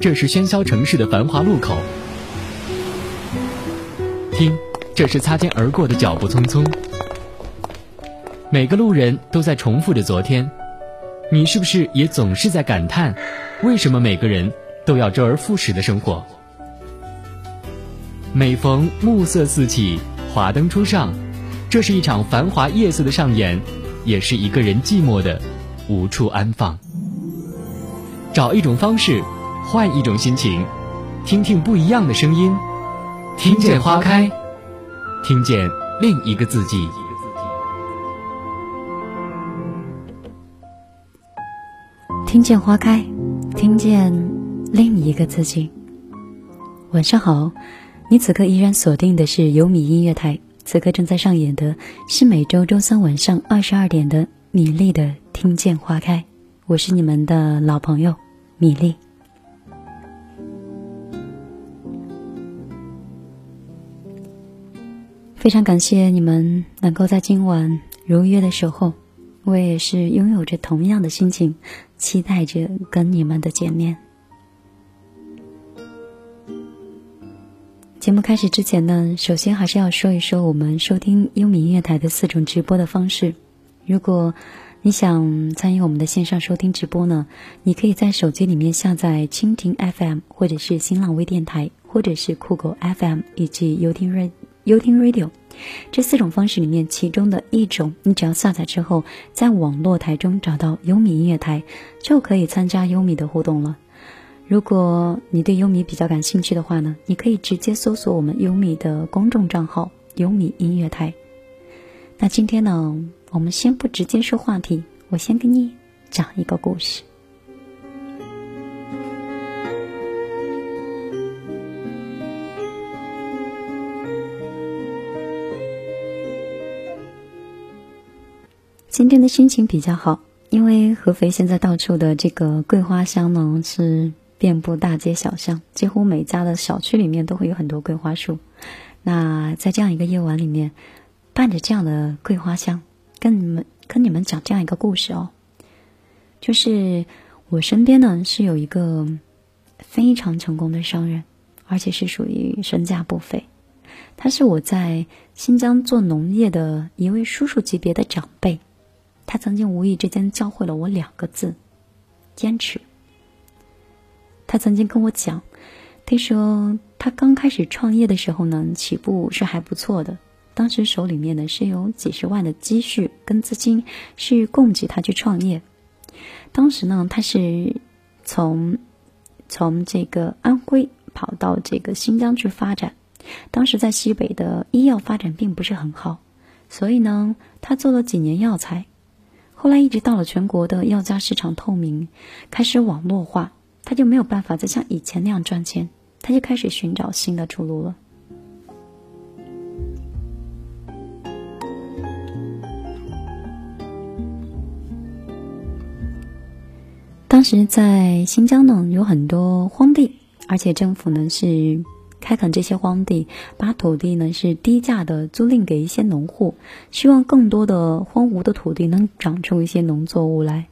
这是喧嚣城市的繁华路口。听，这是擦肩而过的脚步匆匆。每个路人都在重复着昨天，你是不是也总是在感叹，为什么每个人都要周而复始的生活？每逢暮色四起，华灯初上，这是一场繁华夜色的上演，也是一个人寂寞的无处安放。找一种方式，换一种心情，听听不一样的声音，听见花开，听见另一个自己。听见花开，听见另一个自己。晚上好，你此刻依然锁定的是优米音乐台，此刻正在上演的是每周周三晚上二十二点的米粒的《听见花开》，我是你们的老朋友米粒。非常感谢你们能够在今晚如约的守候。我也是拥有着同样的心情，期待着跟你们的见面。节目开始之前呢，首先还是要说一说我们收听优米音乐台的四种直播的方式。如果你想参与我们的线上收听直播呢，你可以在手机里面下载蜻蜓 FM，或者是新浪微电台，或者是酷狗 FM 以及优听 Radio。优听 Radio，这四种方式里面，其中的一种，你只要下载之后，在网络台中找到优米音乐台，就可以参加优米的互动了。如果你对优米比较感兴趣的话呢，你可以直接搜索我们优米的公众账号“优米音乐台”。那今天呢，我们先不直接说话题，我先给你讲一个故事。今天的心情比较好，因为合肥现在到处的这个桂花香呢是遍布大街小巷，几乎每家的小区里面都会有很多桂花树。那在这样一个夜晚里面，伴着这样的桂花香，跟你们跟你们讲这样一个故事哦，就是我身边呢是有一个非常成功的商人，而且是属于身价不菲，他是我在新疆做农业的一位叔叔级别的长辈。他曾经无意之间教会了我两个字：坚持。他曾经跟我讲，他说他刚开始创业的时候呢，起步是还不错的。当时手里面呢是有几十万的积蓄跟资金，是供给他去创业。当时呢，他是从从这个安徽跑到这个新疆去发展。当时在西北的医药发展并不是很好，所以呢，他做了几年药材。后来一直到了全国的药价市场透明，开始网络化，他就没有办法再像以前那样赚钱，他就开始寻找新的出路了。当时在新疆呢，有很多荒地，而且政府呢是。开垦这些荒地，把土地呢是低价的租赁给一些农户，希望更多的荒芜的土地能长出一些农作物来。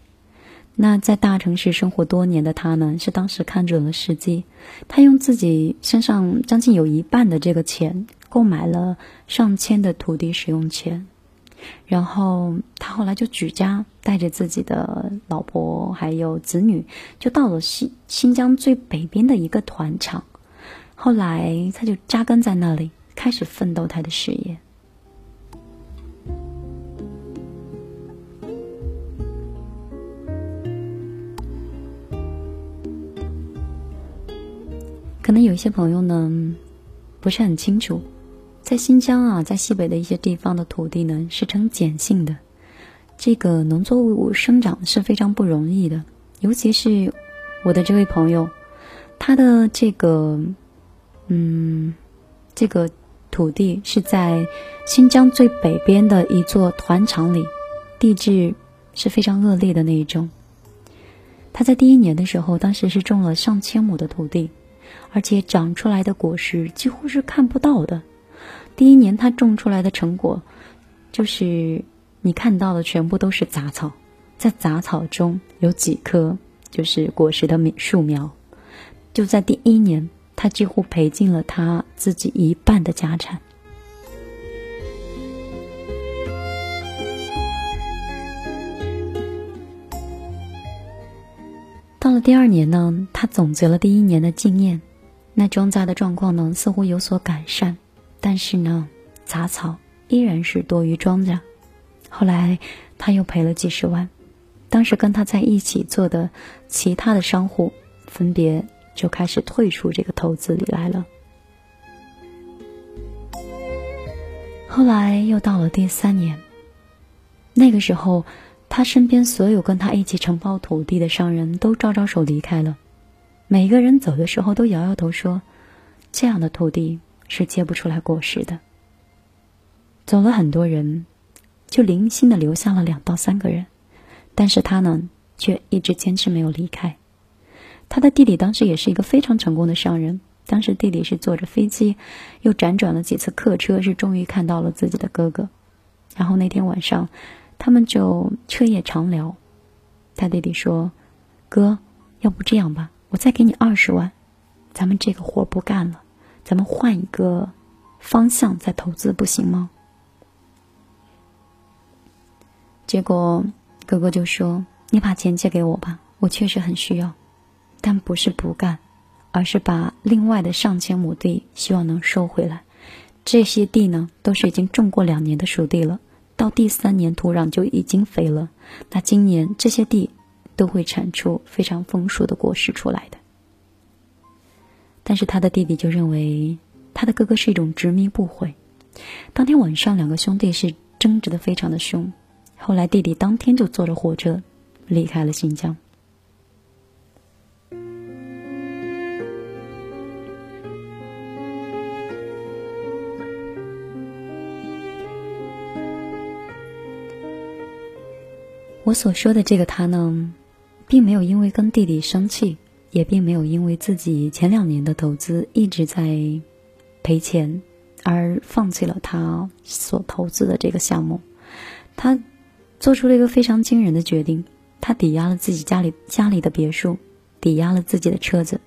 那在大城市生活多年的他呢，是当时看准了时机，他用自己身上将近有一半的这个钱，购买了上千的土地使用权，然后他后来就举家带着自己的老婆还有子女，就到了新新疆最北边的一个团场。后来，他就扎根在那里，开始奋斗他的事业。可能有一些朋友呢，不是很清楚，在新疆啊，在西北的一些地方的土地呢，是呈碱性的，这个农作物生长是非常不容易的。尤其是我的这位朋友，他的这个。嗯，这个土地是在新疆最北边的一座团场里，地质是非常恶劣的那一种。他在第一年的时候，当时是种了上千亩的土地，而且长出来的果实几乎是看不到的。第一年他种出来的成果，就是你看到的全部都是杂草，在杂草中有几棵就是果实的树苗。就在第一年，他几乎赔尽了他自己一半的家产。到了第二年呢，他总结了第一年的经验，那庄稼的状况呢似乎有所改善，但是呢，杂草依然是多于庄稼。后来他又赔了几十万，当时跟他在一起做的其他的商户分别就开始退出这个投资里来了。后来又到了第三年，那个时候。他身边所有跟他一起承包土地的商人都招招手离开了，每个人走的时候都摇摇头说：“这样的土地是结不出来果实的。”走了很多人，就零星的留下了两到三个人，但是他呢，却一直坚持没有离开。他的弟弟当时也是一个非常成功的商人，当时弟弟是坐着飞机，又辗转了几次客车，是终于看到了自己的哥哥。然后那天晚上。他们就彻夜长聊，他弟弟说：“哥，要不这样吧，我再给你二十万，咱们这个活不干了，咱们换一个方向再投资，不行吗？”结果哥哥就说：“你把钱借给我吧，我确实很需要，但不是不干，而是把另外的上千亩地希望能收回来。这些地呢，都是已经种过两年的熟地了。”到第三年，土壤就已经肥了。那今年这些地都会产出非常丰硕的果实出来的。但是他的弟弟就认为他的哥哥是一种执迷不悔。当天晚上，两个兄弟是争执的非常的凶。后来弟弟当天就坐着火车离开了新疆。我所说的这个他呢，并没有因为跟弟弟生气，也并没有因为自己前两年的投资一直在赔钱而放弃了他所投资的这个项目。他做出了一个非常惊人的决定，他抵押了自己家里家里的别墅，抵押了自己的车子，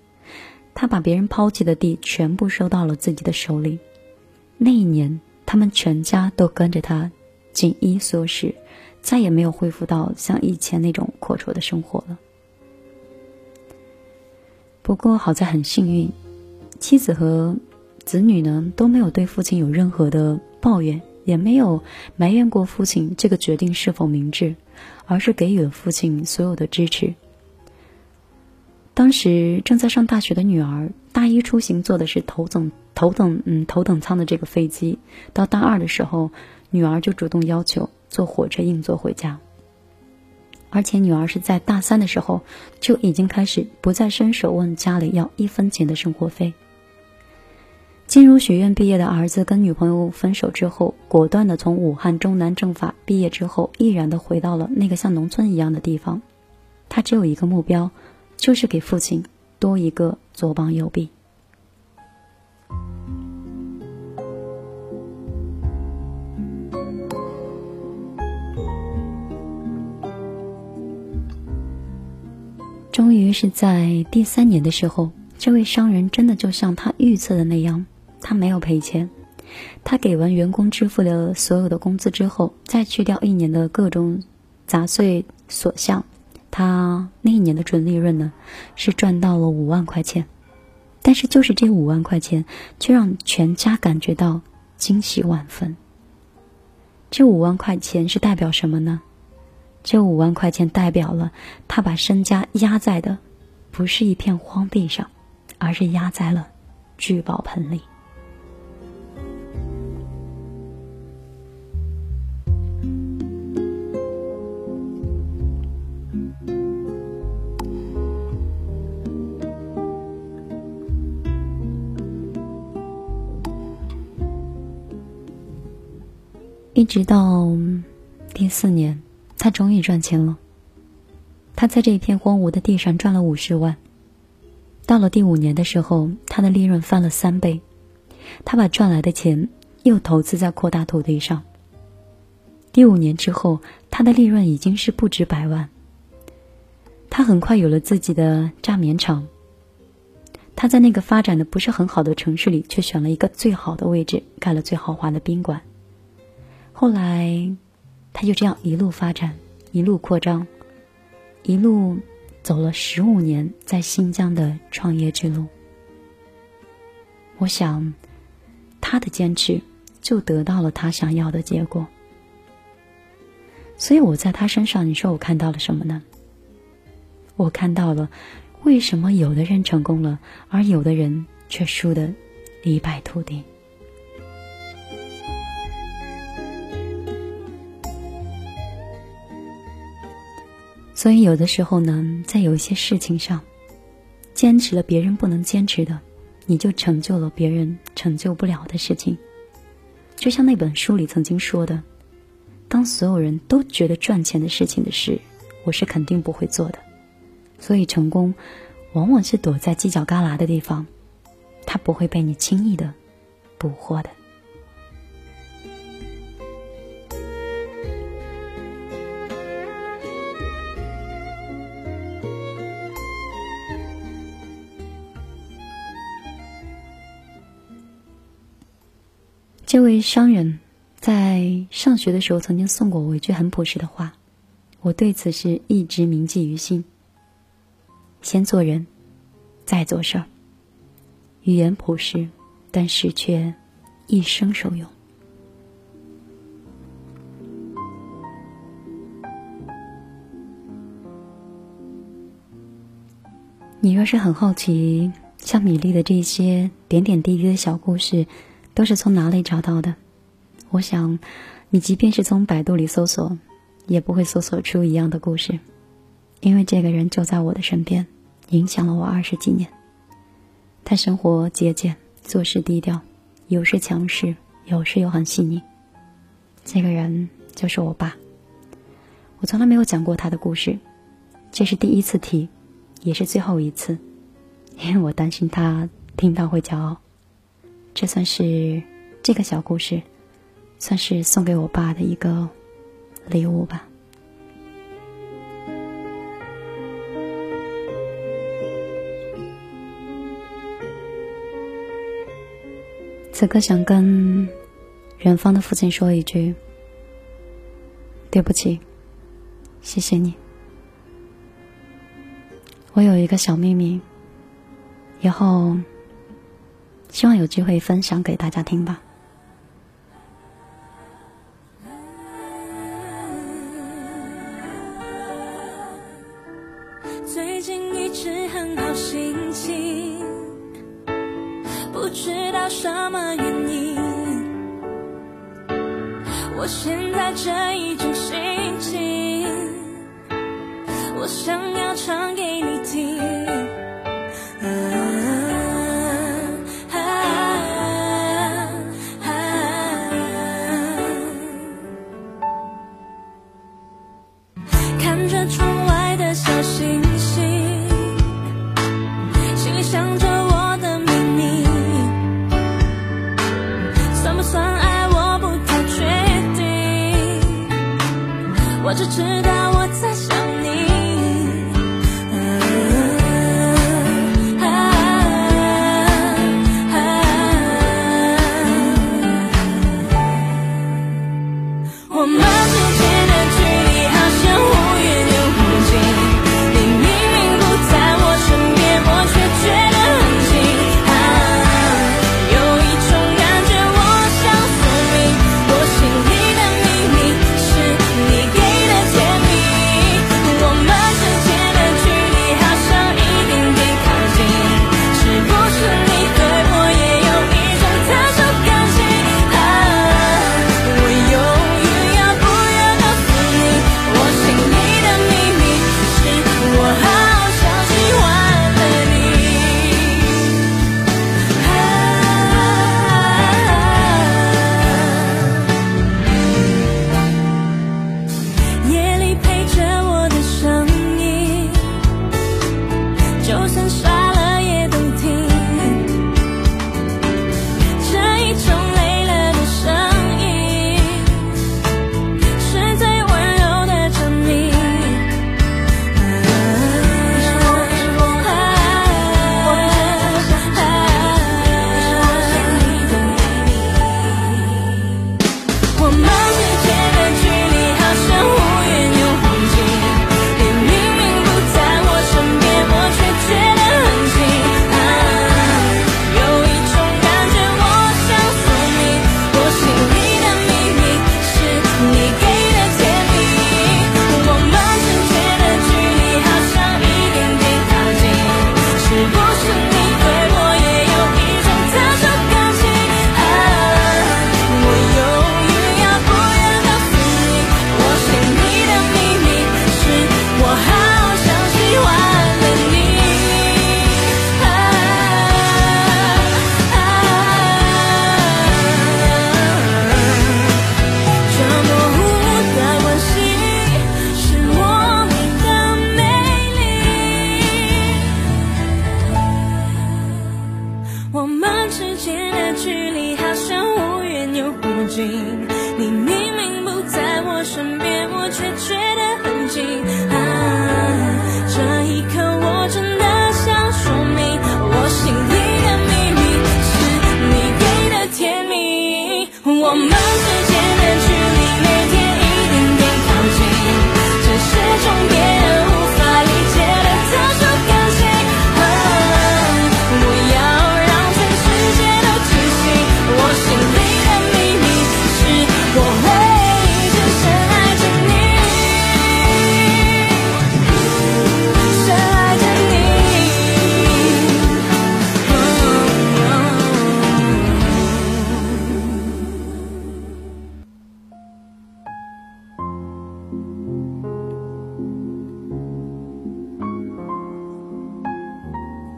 他把别人抛弃的地全部收到了自己的手里。那一年，他们全家都跟着他紧衣缩食。再也没有恢复到像以前那种阔绰的生活了。不过好在很幸运，妻子和子女呢都没有对父亲有任何的抱怨，也没有埋怨过父亲这个决定是否明智，而是给予了父亲所有的支持。当时正在上大学的女儿，大一出行坐的是头等头等嗯头等舱的这个飞机，到大二的时候，女儿就主动要求。坐火车硬座回家，而且女儿是在大三的时候就已经开始不再伸手问家里要一分钱的生活费。金融学院毕业的儿子跟女朋友分手之后，果断的从武汉中南政法毕业之后，毅然的回到了那个像农村一样的地方。他只有一个目标，就是给父亲多一个左膀右臂。终于是在第三年的时候，这位商人真的就像他预测的那样，他没有赔钱。他给完员工支付了所有的工资之后，再去掉一年的各种杂碎所项，他那一年的纯利润呢，是赚到了五万块钱。但是就是这五万块钱，却让全家感觉到惊喜万分。这五万块钱是代表什么呢？这五万块钱代表了他把身家压在的，不是一片荒地上，而是压在了聚宝盆里。一直到第四年。他终于赚钱了。他在这一片荒芜的地上赚了五十万。到了第五年的时候，他的利润翻了三倍。他把赚来的钱又投资在扩大土地上。第五年之后，他的利润已经是不止百万。他很快有了自己的榨棉厂。他在那个发展的不是很好的城市里，却选了一个最好的位置，盖了最豪华的宾馆。后来，他就这样一路发展，一路扩张，一路走了十五年在新疆的创业之路。我想，他的坚持就得到了他想要的结果。所以我在他身上，你说我看到了什么呢？我看到了。为什么有的人成功了，而有的人却输得一败涂地？所以有的时候呢，在有一些事情上，坚持了别人不能坚持的，你就成就了别人成就不了的事情。就像那本书里曾经说的：“当所有人都觉得赚钱的事情的事，我是肯定不会做的。”所以，成功往往是躲在犄角旮旯的地方，它不会被你轻易的捕获的。这位商人，在上学的时候曾经送过我一句很朴实的话，我对此是一直铭记于心。先做人，再做事儿。语言朴实，但是却一生受用。你若是很好奇，像米粒的这些点点滴滴的小故事，都是从哪里找到的？我想，你即便是从百度里搜索，也不会搜索出一样的故事。因为这个人就在我的身边，影响了我二十几年。他生活节俭，做事低调，有时强势，有时又很细腻。这个人就是我爸。我从来没有讲过他的故事，这是第一次提，也是最后一次，因为我担心他听到会骄傲。这算是这个小故事，算是送给我爸的一个礼物吧。此刻想跟远方的父亲说一句：“对不起，谢谢你。我有一个小秘密，以后希望有机会分享给大家听吧。”最近一直很好心情。不知道什么原因，我现在这一种心情，我想要唱给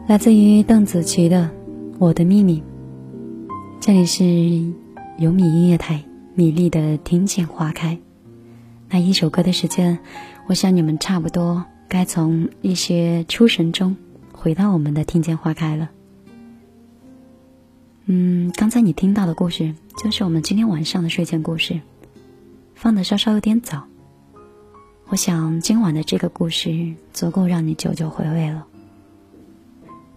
来自于邓紫棋的《我的秘密》，这里是有米音乐台米粒的《听见花开》。那一首歌的时间，我想你们差不多该从一些出神中回到我们的《听见花开》了。嗯，刚才你听到的故事就是我们今天晚上的睡前故事，放的稍稍有点早。我想今晚的这个故事足够让你久久回味了。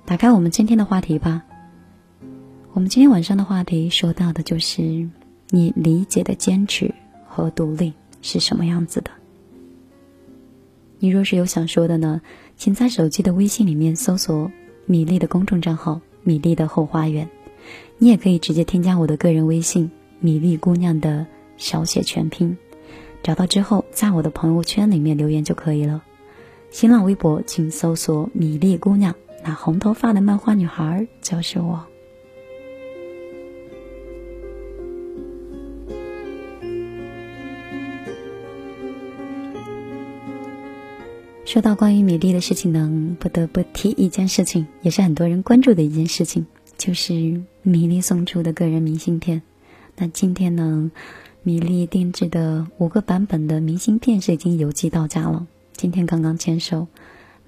打开我们今天的话题吧。我们今天晚上的话题说到的就是你理解的坚持和独立是什么样子的。你若是有想说的呢，请在手机的微信里面搜索米粒的公众账号“米粒的后花园”，你也可以直接添加我的个人微信“米粒姑娘”的小写全拼，找到之后在我的朋友圈里面留言就可以了。新浪微博请搜索“米粒姑娘”。那红头发的漫画女孩就是我。说到关于米粒的事情呢，不得不提一件事情，也是很多人关注的一件事情，就是米粒送出的个人明信片。那今天呢，米粒定制的五个版本的明信片是已经邮寄到家了，今天刚刚签收。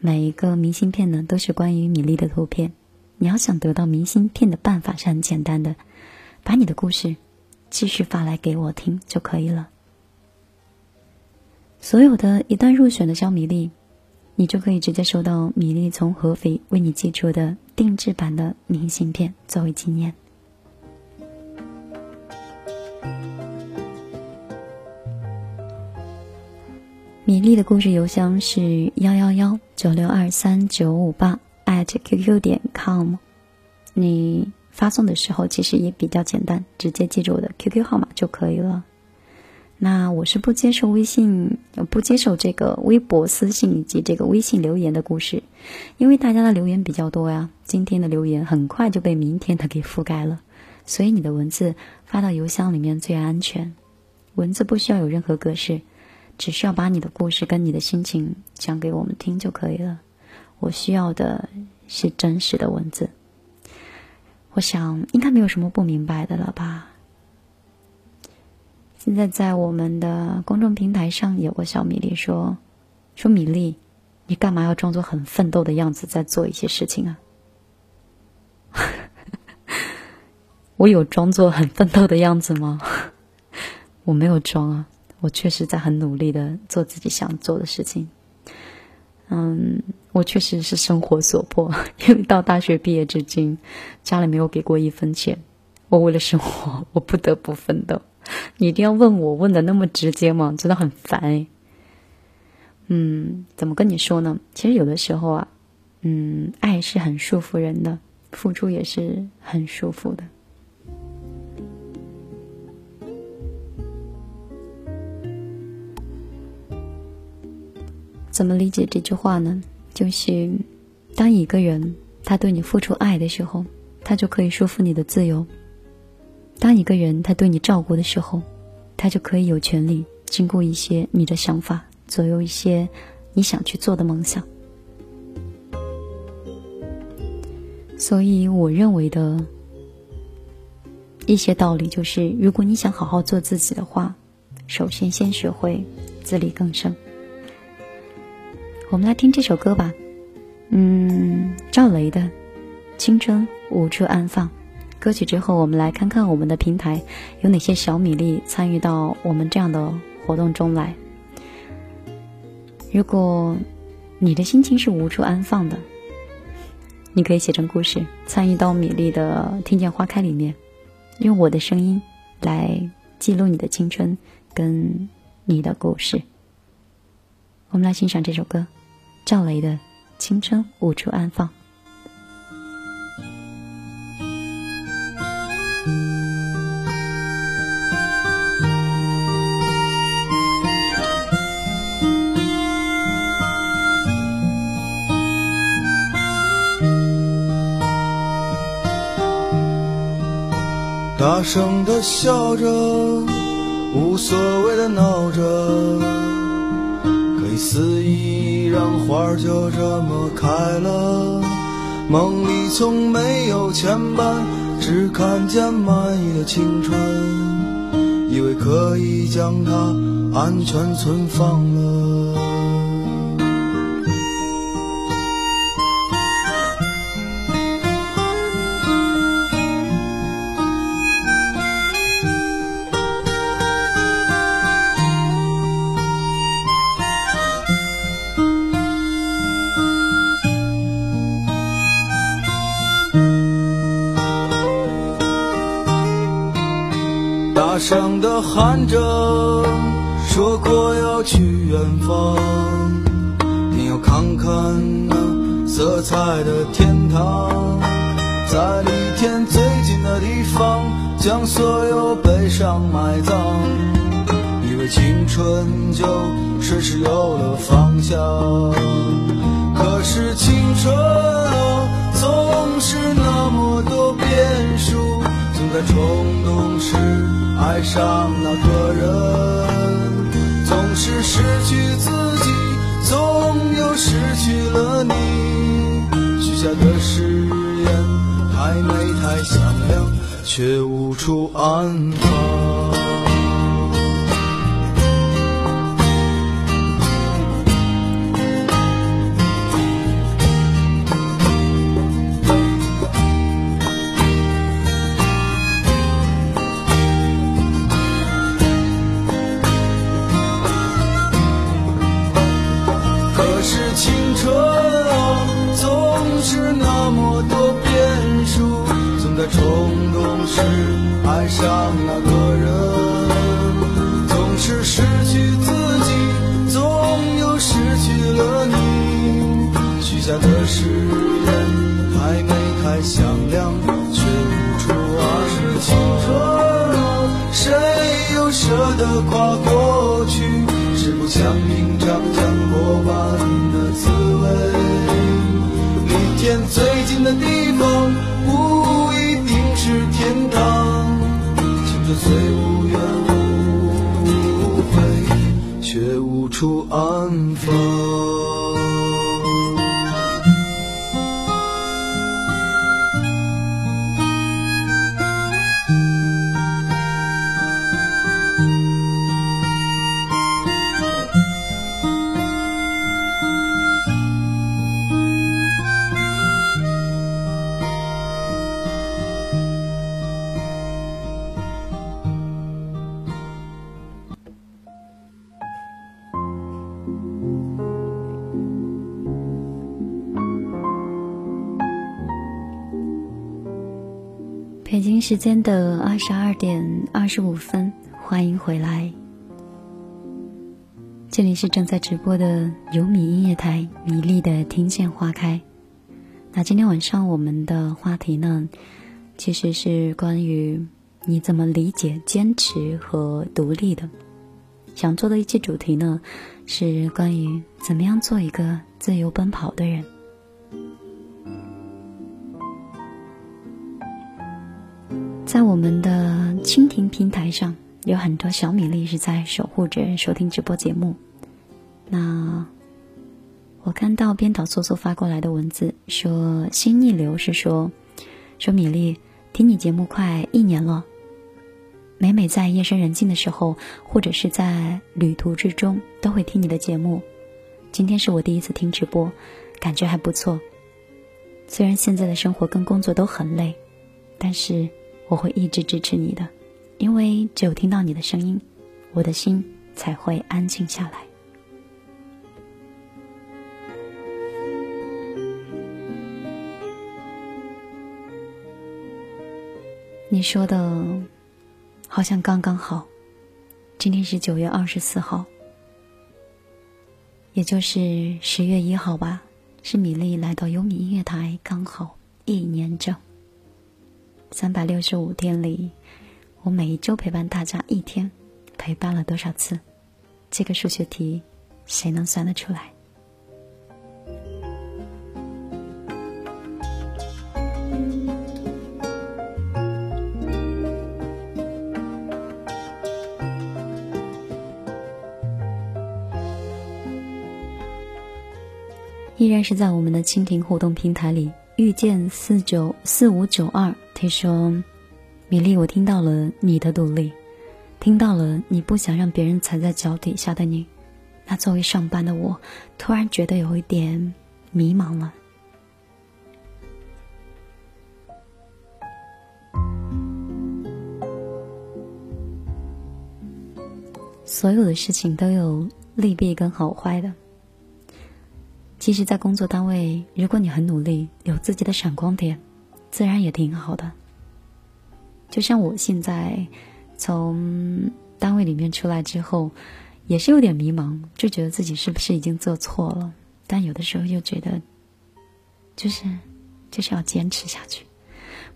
每一个明信片呢，都是关于米粒的图片。你要想得到明信片的办法是很简单的，把你的故事继续发来给我听就可以了。所有的一旦入选的小米粒，你就可以直接收到米粒从合肥为你寄出的定制版的明信片作为纪念。米粒的故事邮箱是幺幺幺九六二三九五八 at qq 点 com。你发送的时候其实也比较简单，直接记住我的 QQ 号码就可以了。那我是不接受微信，不接受这个微博私信以及这个微信留言的故事，因为大家的留言比较多呀。今天的留言很快就被明天的给覆盖了，所以你的文字发到邮箱里面最安全。文字不需要有任何格式。只需要把你的故事跟你的心情讲给我们听就可以了。我需要的是真实的文字。我想应该没有什么不明白的了吧？现在在我们的公众平台上有个小米粒说：“说米粒，你干嘛要装作很奋斗的样子在做一些事情啊？” 我有装作很奋斗的样子吗？我没有装啊。我确实在很努力的做自己想做的事情，嗯，我确实是生活所迫，因为到大学毕业至今，家里没有给过一分钱，我为了生活，我不得不奋斗。你一定要问我问的那么直接吗？真的很烦。嗯，怎么跟你说呢？其实有的时候啊，嗯，爱是很束缚人的，付出也是很束缚的。怎么理解这句话呢？就是当一个人他对你付出爱的时候，他就可以束缚你的自由；当一个人他对你照顾的时候，他就可以有权利经过一些你的想法，左右一些你想去做的梦想。所以，我认为的一些道理就是：如果你想好好做自己的话，首先先学会自力更生。我们来听这首歌吧，嗯，赵雷的《青春无处安放。歌曲之后，我们来看看我们的平台有哪些小米粒参与到我们这样的活动中来。如果你的心情是无处安放的，你可以写成故事，参与到米粒的《听见花开》里面，用我的声音来记录你的青春跟你的故事。我们来欣赏这首歌，赵雷的《青春无处安放》。大声的笑着，无所谓的闹着，肆意让花儿就这么开了。梦里从没有牵绊，只看见满意的青春，以为可以将它安全存放了。大声的喊着，说过要去远方，你要看看那色彩的天堂，在离天最近的地方，将所有悲伤埋葬，以为青春就顺势有了方向，可是青春啊，总是那么多变数，总在冲动时。爱上那个人，总是失去自己，总有失去了你。许下的誓言太美太响亮，却无处安放。是爱上那个人，总是失去自己，总有失去了你。许下的誓言还没太响亮，却无处安身。谁又舍得跨过？间的二十二点二十五分，欢迎回来。这里是正在直播的有米音乐台，米粒的听见花开。那今天晚上我们的话题呢，其实是关于你怎么理解坚持和独立的。想做的一期主题呢，是关于怎么样做一个自由奔跑的人。在我们的蜻蜓平台上，有很多小米粒是在守护着收听直播节目。那我看到编导素素发过来的文字说：“心逆流是说，说米粒听你节目快一年了，每每在夜深人静的时候，或者是在旅途之中，都会听你的节目。今天是我第一次听直播，感觉还不错。虽然现在的生活跟工作都很累，但是我会一直支持你的，因为只有听到你的声音，我的心才会安静下来。你说的，好像刚刚好。今天是九月二十四号，也就是十月一号吧。是米粒来到优米音乐台刚好一年整。三百六十五天里，我每一周陪伴大家一天，陪伴了多少次？这个数学题，谁能算得出来？依然是在我们的蜻蜓互动平台里，遇见四九四五九二，他说：“米粒，我听到了你的独立，听到了你不想让别人踩在脚底下的你。那作为上班的我，突然觉得有一点迷茫了。所有的事情都有利弊跟好坏的。”其实，在工作单位，如果你很努力，有自己的闪光点，自然也挺好的。就像我现在从单位里面出来之后，也是有点迷茫，就觉得自己是不是已经做错了？但有的时候又觉得，就是就是要坚持下去，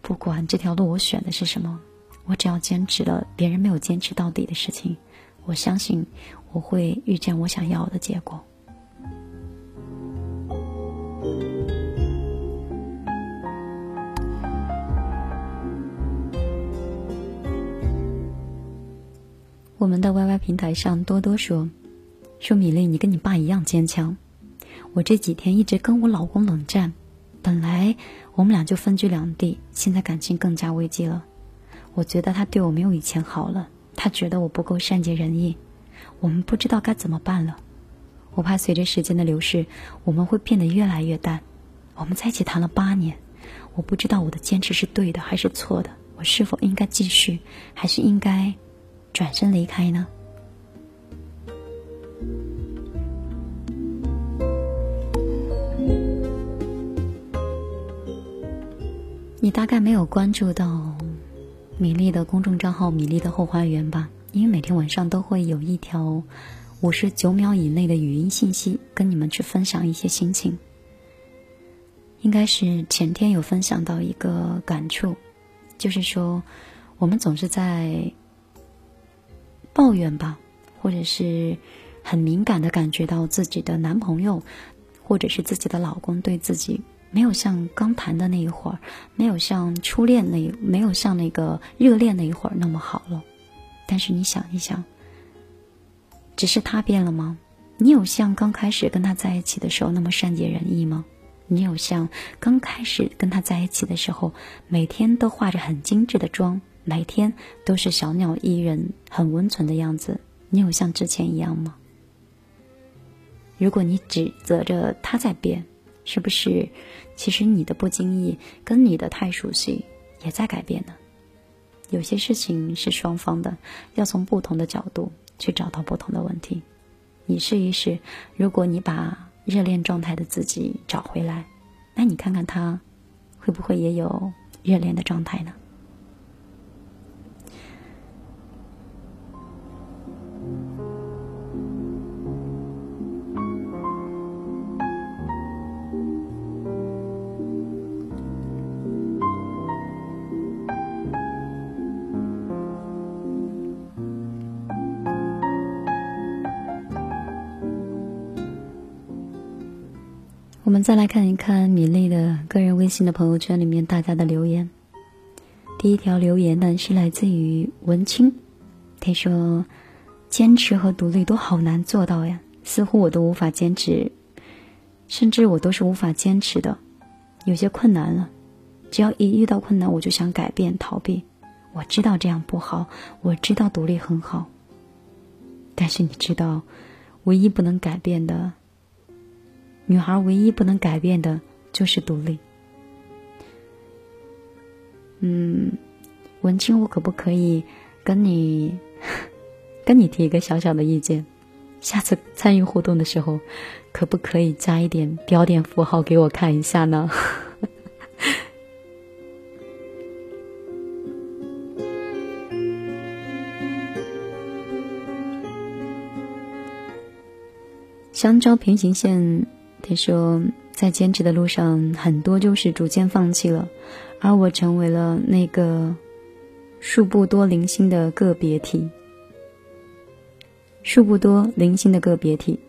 不管这条路我选的是什么，我只要坚持了别人没有坚持到底的事情，我相信我会遇见我想要的结果。我们的 YY 平台上多多说，说米粒，你跟你爸一样坚强。我这几天一直跟我老公冷战，本来我们俩就分居两地，现在感情更加危机了。我觉得他对我没有以前好了，他觉得我不够善解人意，我们不知道该怎么办了。我怕随着时间的流逝，我们会变得越来越淡。我们在一起谈了八年，我不知道我的坚持是对的还是错的，我是否应该继续，还是应该？转身离开呢？你大概没有关注到米粒的公众账号“米粒的后花园”吧？因为每天晚上都会有一条五十九秒以内的语音信息，跟你们去分享一些心情。应该是前天有分享到一个感触，就是说我们总是在。抱怨吧，或者是很敏感的感觉到自己的男朋友，或者是自己的老公对自己没有像刚谈的那一会儿，没有像初恋那，没有像那个热恋那一会儿那么好了。但是你想一想，只是他变了吗？你有像刚开始跟他在一起的时候那么善解人意吗？你有像刚开始跟他在一起的时候，每天都化着很精致的妆？每天都是小鸟依人、很温存的样子，你有像之前一样吗？如果你指责着他在变，是不是其实你的不经意跟你的太熟悉也在改变呢？有些事情是双方的，要从不同的角度去找到不同的问题。你试一试，如果你把热恋状态的自己找回来，那你看看他会不会也有热恋的状态呢？再来看一看米粒的个人微信的朋友圈里面大家的留言。第一条留言呢是来自于文清，他说：“坚持和独立都好难做到呀，似乎我都无法坚持，甚至我都是无法坚持的，有些困难了。只要一遇到困难，我就想改变逃避。我知道这样不好，我知道独立很好，但是你知道，唯一不能改变的。”女孩唯一不能改变的就是独立，嗯，文清，我可不可以跟你 跟你提一个小小的意见？下次参与互动的时候，可不可以加一点标点符号给我看一下呢？香蕉平行线，他说，在坚持的路上，很多就是逐渐放弃了，而我成为了那个数不多零星的个别体。数不多零星的个别体，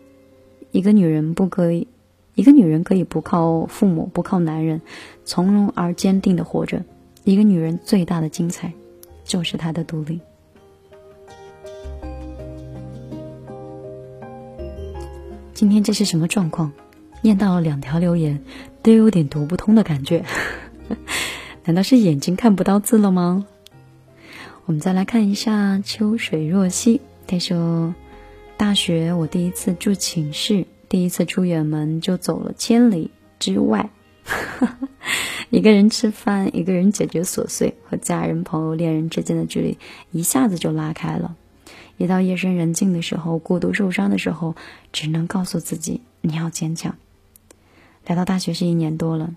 一个女人不可以，一个女人可以不靠父母，不靠男人，从容而坚定的活着。一个女人最大的精彩，就是她的独立。今天这是什么状况？念到了两条留言，都有点读不通的感觉。难道是眼睛看不到字了吗？我们再来看一下秋水若曦，他说。大学我第一次住寝室，第一次出远门就走了千里之外，一个人吃饭，一个人解决琐碎，和家人、朋友、恋人之间的距离一下子就拉开了。一到夜深人静的时候，孤独受伤的时候，只能告诉自己你要坚强。来到大学是一年多了，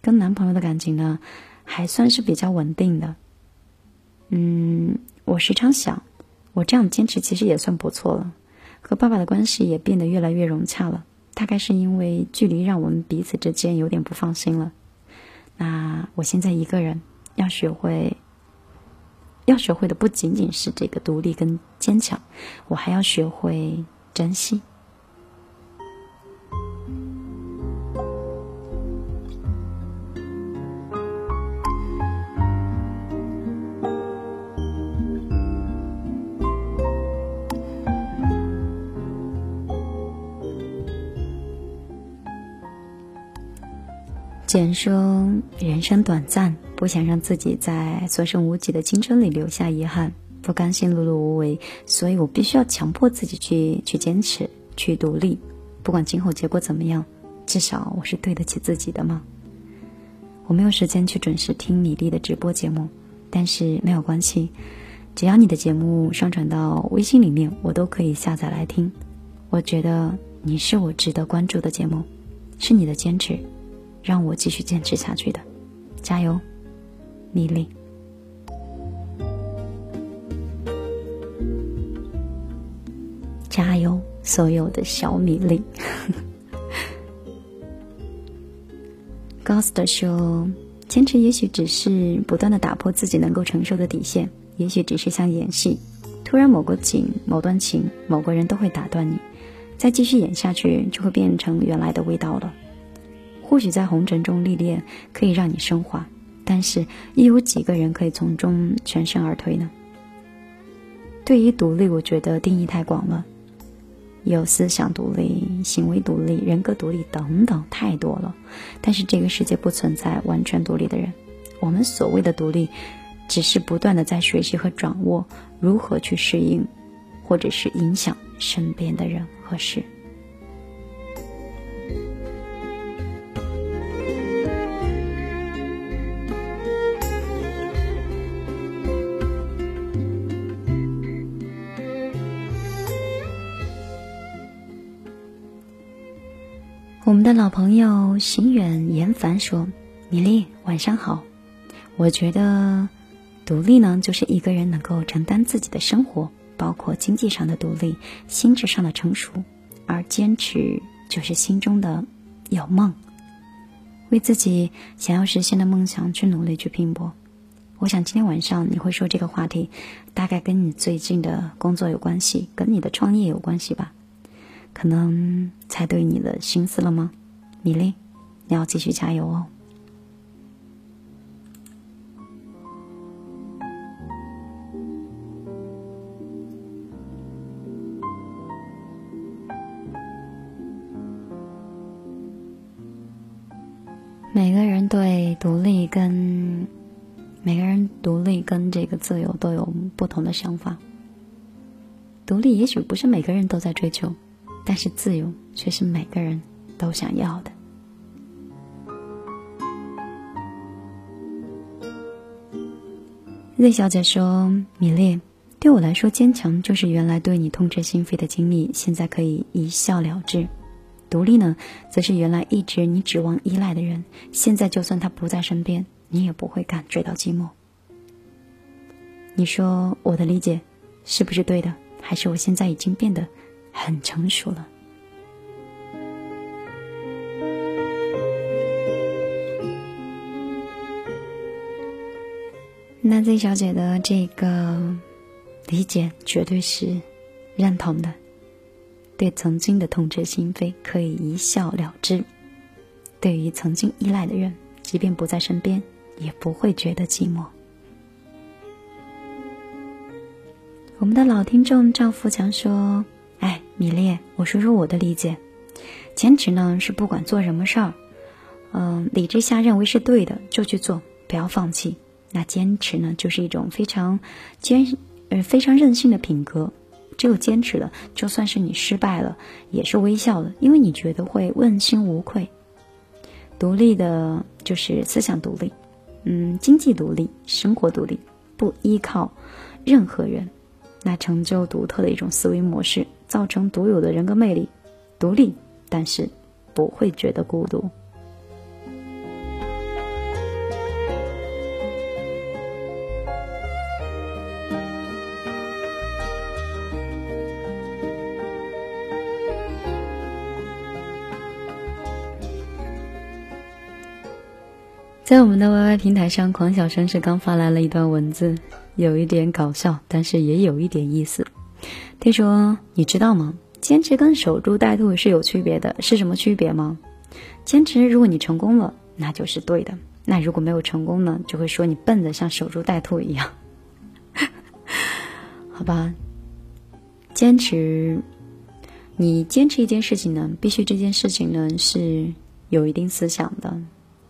跟男朋友的感情呢，还算是比较稳定的。嗯，我时常想，我这样坚持其实也算不错了。和爸爸的关系也变得越来越融洽了，大概是因为距离让我们彼此之间有点不放心了。那我现在一个人，要学会，要学会的不仅仅是这个独立跟坚强，我还要学会珍惜。简说：“人生短暂，不想让自己在所剩无几的青春里留下遗憾，不甘心碌碌无为，所以我必须要强迫自己去去坚持，去独立。不管今后结果怎么样，至少我是对得起自己的嘛？我没有时间去准时听米粒的直播节目，但是没有关系，只要你的节目上传到微信里面，我都可以下载来听。我觉得你是我值得关注的节目，是你的坚持。”让我继续坚持下去的，加油，米粒！加油，所有的小米粒！Ghost 说：“坚持也许只是不断的打破自己能够承受的底线，也许只是像演戏，突然某个景、某段情、某个人都会打断你，再继续演下去就会变成原来的味道了。”或许在红尘中历练可以让你升华，但是又有几个人可以从中全身而退呢？对于独立，我觉得定义太广了，有思想独立、行为独立、人格独立等等，太多了。但是这个世界不存在完全独立的人，我们所谓的独立，只是不断的在学习和掌握如何去适应，或者是影响身边的人和事。的老朋友行远言凡说：“米粒，晚上好。我觉得，独立呢，就是一个人能够承担自己的生活，包括经济上的独立，心智上的成熟；而坚持就是心中的有梦，为自己想要实现的梦想去努力去拼搏。我想今天晚上你会说这个话题，大概跟你最近的工作有关系，跟你的创业有关系吧。”可能猜对你的心思了吗，米粒？你要继续加油哦！每个人对独立跟每个人独立跟这个自由都有不同的想法。独立也许不是每个人都在追求。但是自由却是每个人都想要的。Z 小姐说：“米列，对我来说，坚强就是原来对你痛彻心扉的经历，现在可以一笑了之；独立呢，则是原来一直你指望依赖的人，现在就算他不在身边，你也不会感觉到寂寞。你说我的理解是不是对的？还是我现在已经变得很成熟了？”那 Z 小姐的这个理解绝对是认同的，对曾经的痛彻心扉可以一笑了之，对于曾经依赖的人，即便不在身边，也不会觉得寂寞。我们的老听众赵富强说：“，米列，我说说我的理解，坚持呢是不管做什么事儿，嗯，理智下认为是对的就去做，不要放弃。”那坚持呢，就是一种非常坚呃非常任性的品格。只有坚持了，就算是你失败了，也是微笑的，因为你觉得会问心无愧。独立的就是思想独立，嗯，经济独立，生活独立，不依靠任何人，那成就独特的一种思维模式，造成独有的人格魅力。独立，但是不会觉得孤独。在我们的 YY 平台上，狂小生是刚发来了一段文字，有一点搞笑，但是也有一点意思。他说：“你知道吗？坚持跟守株待兔是有区别的。是什么区别吗？坚持，如果你成功了，那就是对的；那如果没有成功呢，就会说你笨的像守株待兔一样。好吧，坚持，你坚持一件事情呢，必须这件事情呢是有一定思想的。”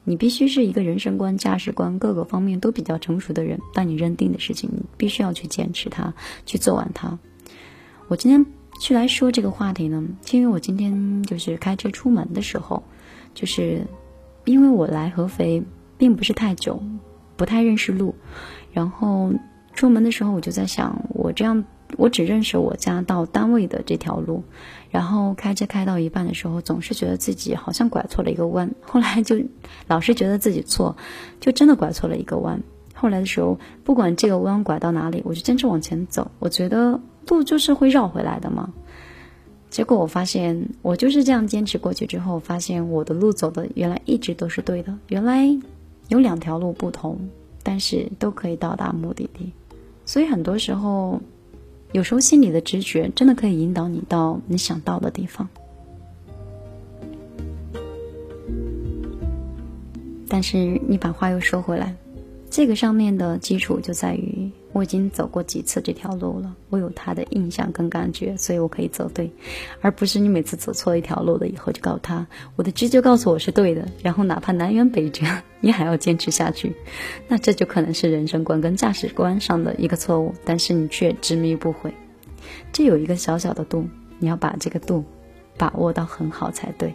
你必须是一个人生观、价值观各个方面都比较成熟的人。当你认定的事情，你必须要去坚持它，去做完它。我今天去来说这个话题呢，是因为我今天就是开车出门的时候，就是因为我来合肥并不是太久，不太认识路，然后出门的时候我就在想，我这样。我只认识我家到单位的这条路，然后开车开到一半的时候，总是觉得自己好像拐错了一个弯。后来就老是觉得自己错，就真的拐错了一个弯。后来的时候，不管这个弯拐到哪里，我就坚持往前走。我觉得路就是会绕回来的嘛。结果我发现，我就是这样坚持过去之后，发现我的路走的原来一直都是对的。原来有两条路不同，但是都可以到达目的地。所以很多时候。有时候心里的直觉真的可以引导你到你想到的地方，但是你把话又说回来，这个上面的基础就在于我已经走过几次这条路了，我有他的印象跟感觉，所以我可以走对，而不是你每次走错一条路了以后就告诉他，我的直觉告诉我是对的，然后哪怕南辕北辙，你还要坚持下去，那这就可能是人生观跟价值观上的一个错误，但是你却执迷不悔。这有一个小小的度，你要把这个度把握到很好才对。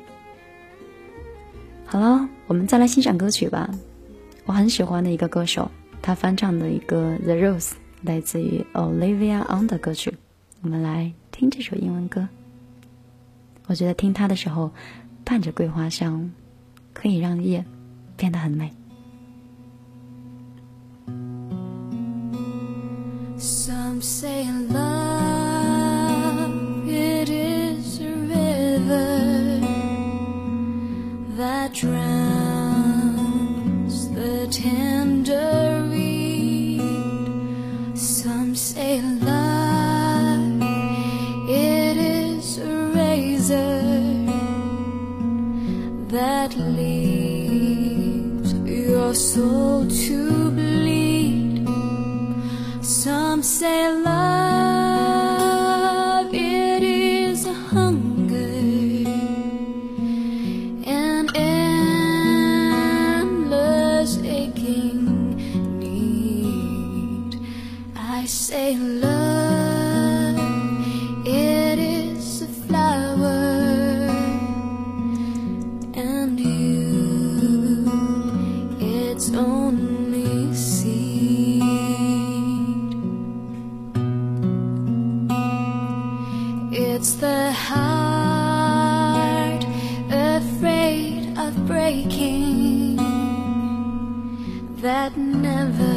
好了，我们再来欣赏歌曲吧。我很喜欢的一个歌手，他翻唱的一个《The Rose》，来自于 Olivia On 的歌曲。我们来听这首英文歌。我觉得听它的时候，伴着桂花香，可以让夜变得很美。Some say love it is a river that drowns tender reed. Some say love it is a razor that leaves your soul to bleed. Some say love It's the heart afraid of breaking that never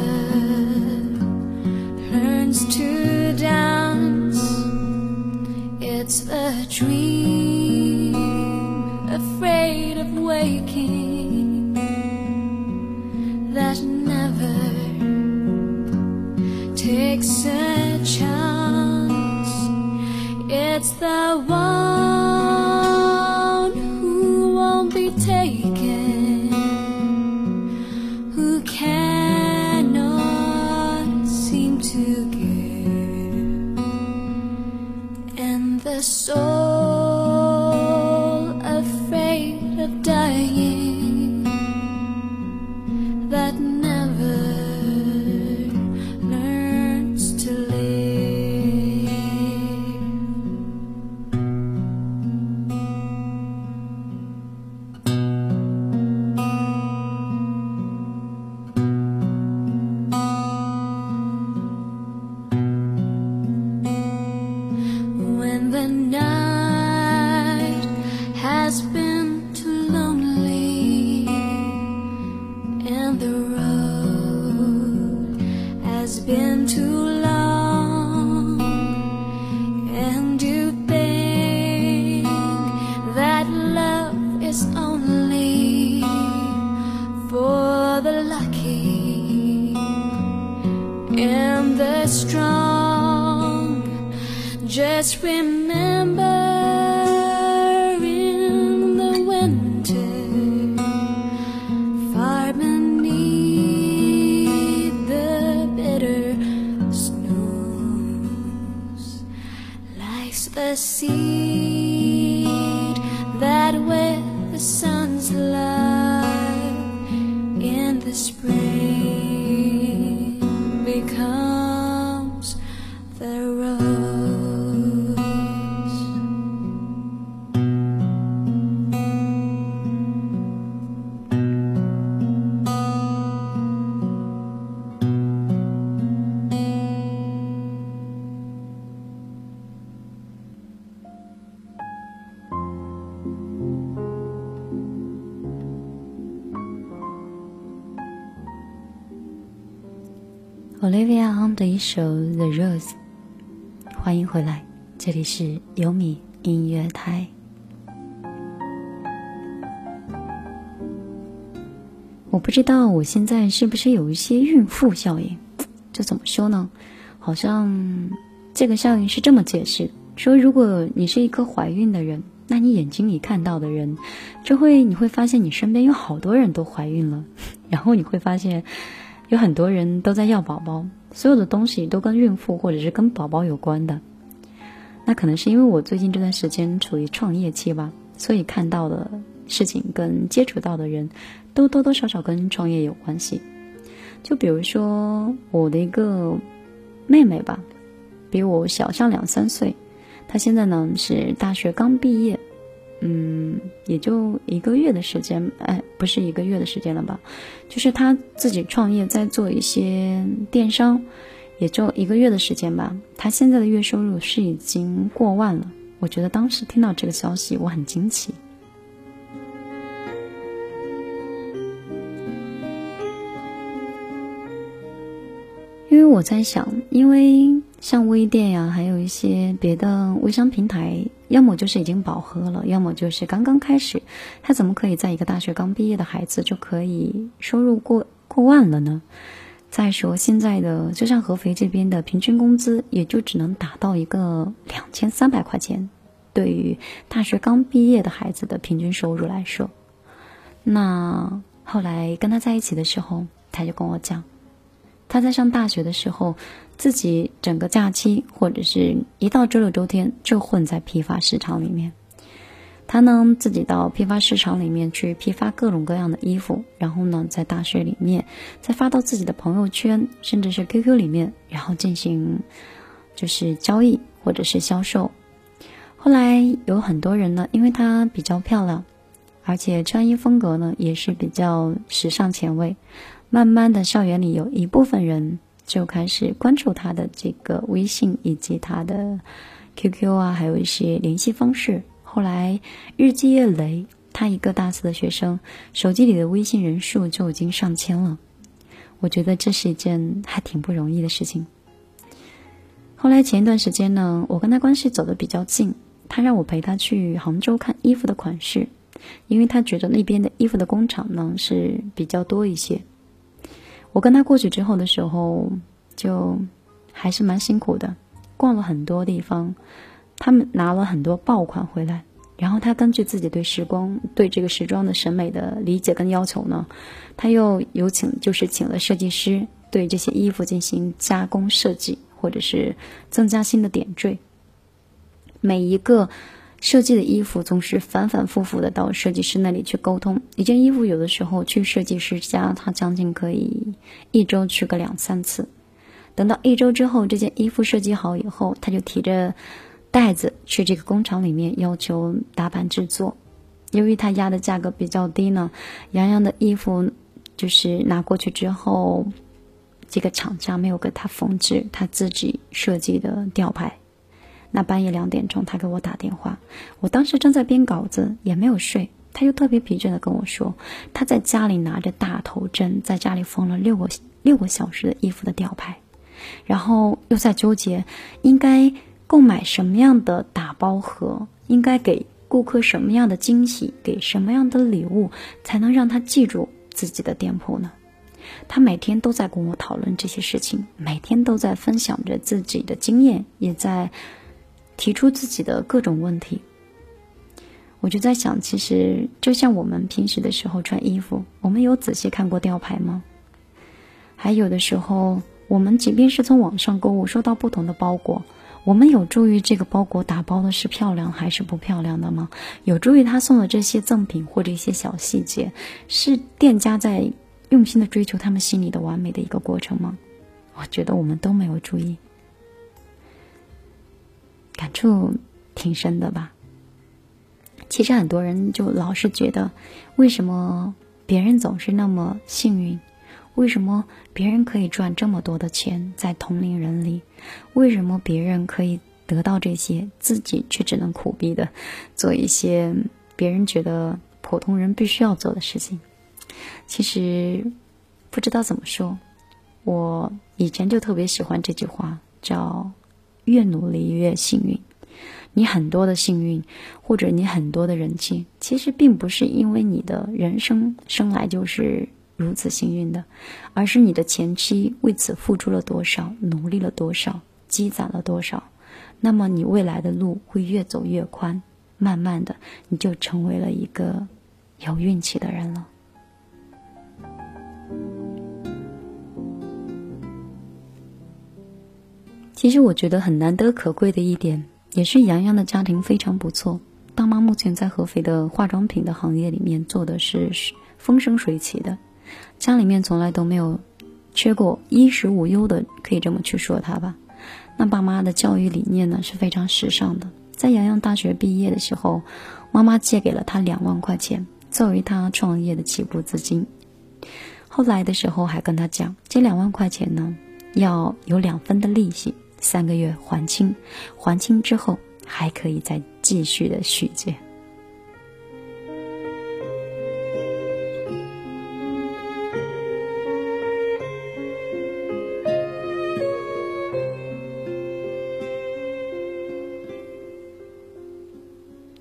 一首《The Rose》，欢迎回来，这里是优米音乐台。我不知道我现在是不是有一些孕妇效应，这怎么说呢？好像这个效应是这么解释：说如果你是一个怀孕的人，那你眼睛里看到的人，就会你会发现你身边有好多人都怀孕了，然后你会发现有很多人都在要宝宝，所有的东西都跟孕妇或者是跟宝宝有关的。那可能是因为我最近这段时间处于创业期吧，所以看到的事情跟接触到的人都多多少少跟创业有关系。就比如说我的一个妹妹吧，比我小上两三岁，她现在呢是大学刚毕业，嗯，也就一个月的时间，哎，不是一个月的时间了吧？就是他自己创业，在做一些电商，也就一个月的时间吧。他现在的月收入是已经过万了。我觉得当时听到这个消息，我很惊奇。因为我在想，因为像微店呀，还有一些别的微商平台，要么就是已经饱和了，要么就是刚刚开始。他怎么可以在一个大学刚毕业的孩子就可以收入过过万了呢？再说现在的，就像合肥这边的平均工资，也就只能达到一个两千三百块钱，对于大学刚毕业的孩子的平均收入来说。那后来跟他在一起的时候，他就跟我讲。他在上大学的时候，自己整个假期或者是一到周六周天就混在批发市场里面。他呢自己到批发市场里面去批发各种各样的衣服，然后呢在大学里面再发到自己的朋友圈，甚至是 QQ 里面，然后进行就是交易或者是销售。后来有很多人呢，因为她比较漂亮，而且穿衣风格呢也是比较时尚前卫。慢慢的，校园里有一部分人就开始关注他的这个微信以及他的 QQ 啊，还有一些联系方式。后来日积月累，他一个大四的学生，手机里的微信人数就已经上千了。我觉得这是一件还挺不容易的事情。后来前一段时间呢，我跟他关系走得比较近，他让我陪他去杭州看衣服的款式，因为他觉得那边的衣服的工厂呢是比较多一些。我跟他过去之后的时候，就还是蛮辛苦的，逛了很多地方，他们拿了很多爆款回来。然后他根据自己对时光、对这个时装的审美的理解跟要求呢，他又有请，就是请了设计师对这些衣服进行加工设计，或者是增加新的点缀。每一个设计的衣服总是反反复复的到设计师那里去沟通。一件衣服有的时候去设计师家，他将近可以一周去个两三次。等到一周之后，这件衣服设计好以后，他就提着。袋子去这个工厂里面要求打版制作，由于他压的价格比较低呢，洋洋的衣服就是拿过去之后，这个厂家没有给他缝制他自己设计的吊牌。那半夜两点钟，他给我打电话，我当时正在编稿子，也没有睡，他又特别疲倦的跟我说，他在家里拿着大头针，在家里缝了六个六个小时的衣服的吊牌，然后又在纠结应该。购买什么样的打包盒，应该给顾客什么样的惊喜，给什么样的礼物，才能让他记住自己的店铺呢？他每天都在跟我讨论这些事情，每天都在分享着自己的经验，也在提出自己的各种问题。我就在想，其实就像我们平时的时候穿衣服，我们有仔细看过吊牌吗？还有的时候，我们即便是从网上购物，收到不同的包裹。我们有注意这个包裹打包的是漂亮还是不漂亮的吗？有注意他送的这些赠品或者一些小细节，是店家在用心的追求他们心里的完美的一个过程吗？我觉得我们都没有注意，感触挺深的吧。其实很多人就老是觉得，为什么别人总是那么幸运？为什么别人可以赚这么多的钱在同龄人里？为什么别人可以得到这些，自己却只能苦逼的做一些别人觉得普通人必须要做的事情？其实不知道怎么说，我以前就特别喜欢这句话，叫“越努力越幸运”。你很多的幸运，或者你很多的人气，其实并不是因为你的人生生来就是。如此幸运的，而是你的前妻为此付出了多少，努力了多少，积攒了多少，那么你未来的路会越走越宽，慢慢的你就成为了一个有运气的人了。其实我觉得很难得可贵的一点，也是洋洋的家庭非常不错，大妈目前在合肥的化妆品的行业里面做的是风生水起的。家里面从来都没有缺过衣食无忧的，可以这么去说他吧。那爸妈的教育理念呢是非常时尚的。在洋洋大学毕业的时候，妈妈借给了他两万块钱作为他创业的起步资金。后来的时候还跟他讲，这两万块钱呢要有两分的利息，三个月还清，还清之后还可以再继续的续借。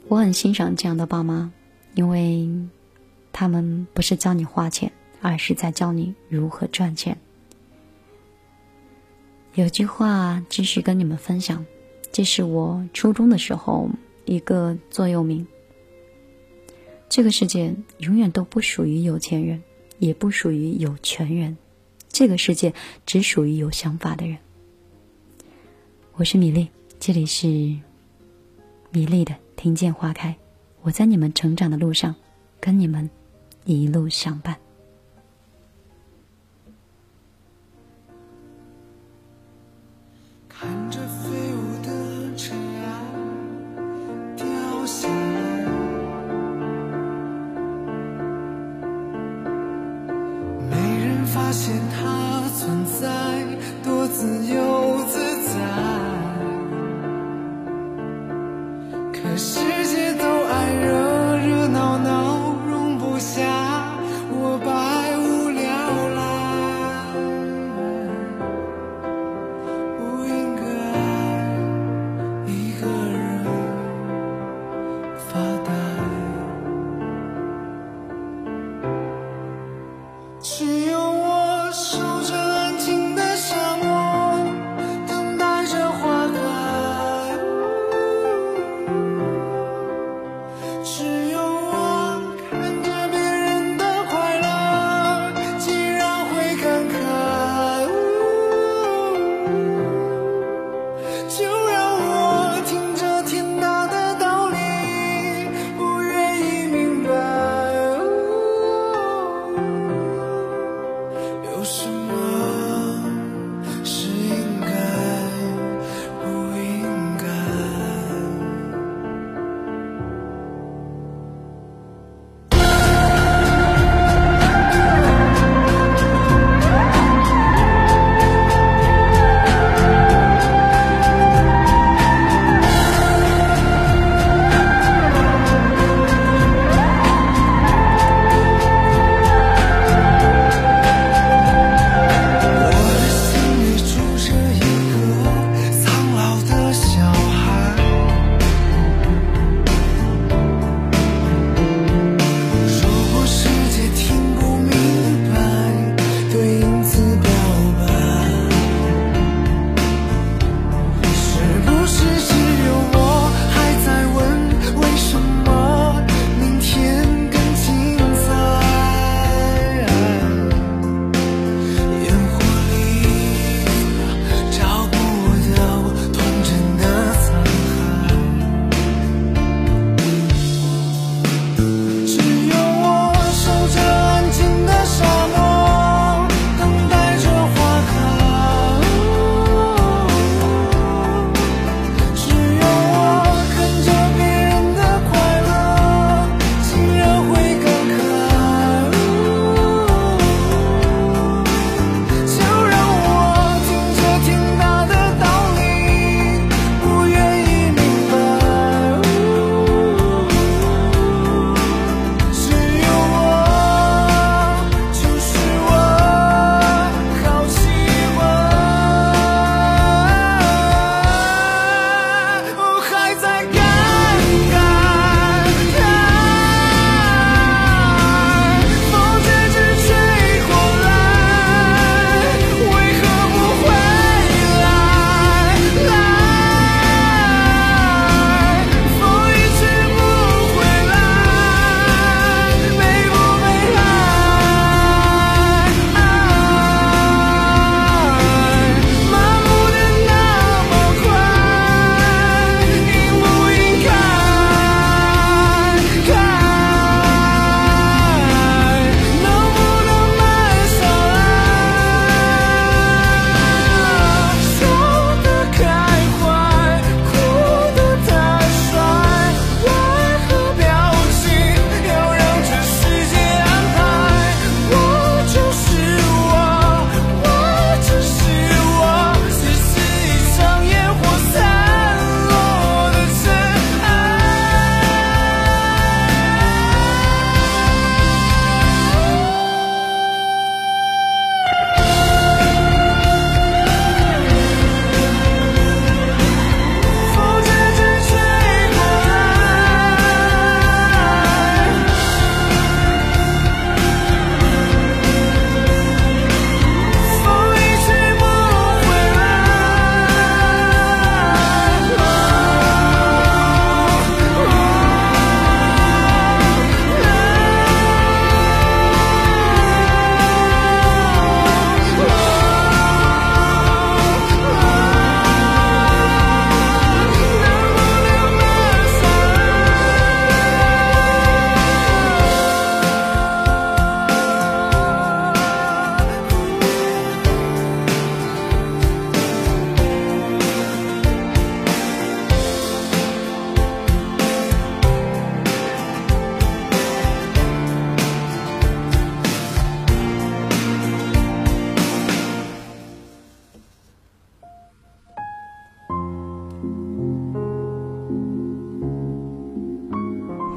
我很欣赏这样的爸妈，因为他们不是教你花钱，而是在教你如何赚钱。有句话继续跟你们分享，这是我初中的时候一个座右铭：这个世界永远都不属于有钱人，也不属于有权人，这个世界只属于有想法的人。我是米粒，这里是米粒的。听见花开，我在你们成长的路上，跟你们一路相伴。看着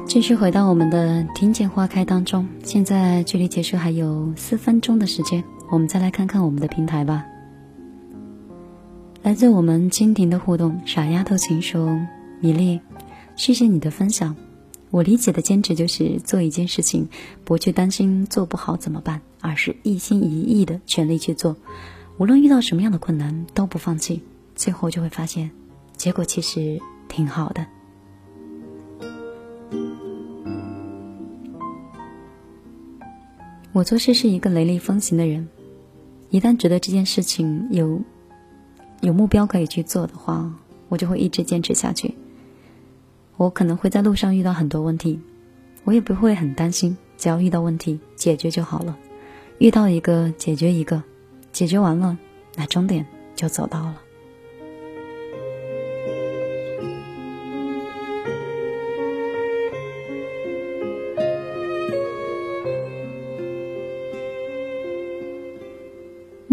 继续回到我们的听见花开当中，现在距离结束还有四分钟的时间，我们再来看看我们的平台吧。来自我们蜻蜓的互动，傻丫头请说：“米粒，谢谢你的分享。我理解的坚持就是做一件事情，不去担心做不好怎么办，而是一心一意的全力去做，无论遇到什么样的困难都不放弃，最后就会发现，结果其实挺好的。”我做事是一个雷厉风行的人，一旦觉得这件事情有有目标可以去做的话，我就会一直坚持下去。我可能会在路上遇到很多问题，我也不会很担心，只要遇到问题解决就好了。遇到一个解决一个，解决完了，那终点就走到了。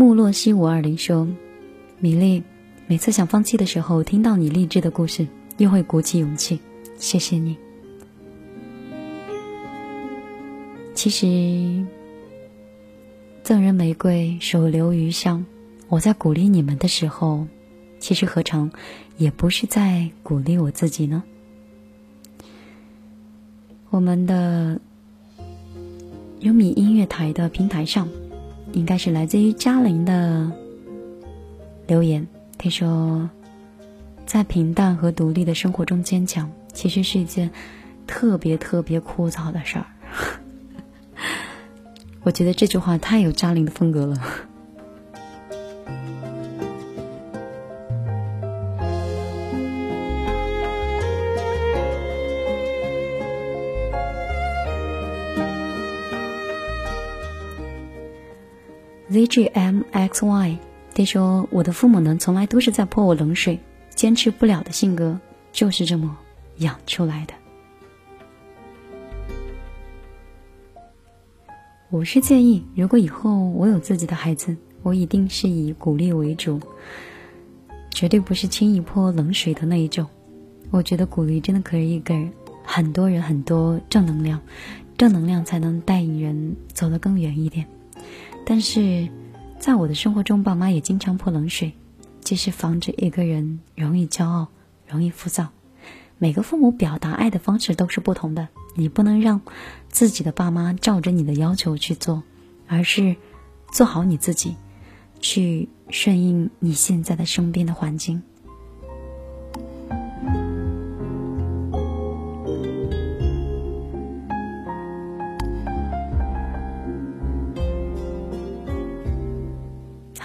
木洛西五二零说：“米粒，每次想放弃的时候，听到你励志的故事，又会鼓起勇气。谢谢你。其实，赠人玫瑰，手留余香。我在鼓励你们的时候，其实何尝也不是在鼓励我自己呢？我们的优米音乐台的平台上。”应该是来自于嘉玲的留言。听说：“在平淡和独立的生活中坚强，其实是一件特别特别枯燥的事儿。”我觉得这句话太有嘉玲的风格了。zgmxy，他说：“我的父母呢，从来都是在泼我冷水。坚持不了的性格，就是这么养出来的。”我是建议，如果以后我有自己的孩子，我一定是以鼓励为主，绝对不是轻易泼冷水的那一种。我觉得鼓励真的可以给很多人很多正能量，正能量才能带引人走得更远一点。但是，在我的生活中，爸妈也经常泼冷水，就是防止一个人容易骄傲、容易浮躁。每个父母表达爱的方式都是不同的，你不能让自己的爸妈照着你的要求去做，而是做好你自己，去顺应你现在的身边的环境。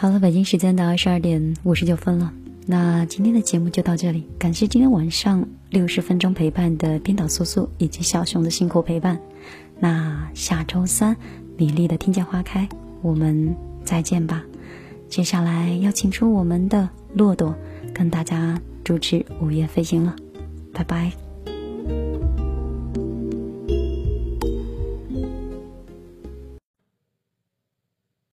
好了，北京时间的二十二点五十九分了，那今天的节目就到这里。感谢今天晚上六十分钟陪伴的编导苏苏以及小熊的辛苦陪伴。那下周三米粒的听见花开，我们再见吧。接下来要请出我们的骆驼，跟大家主持午夜飞行了，拜拜。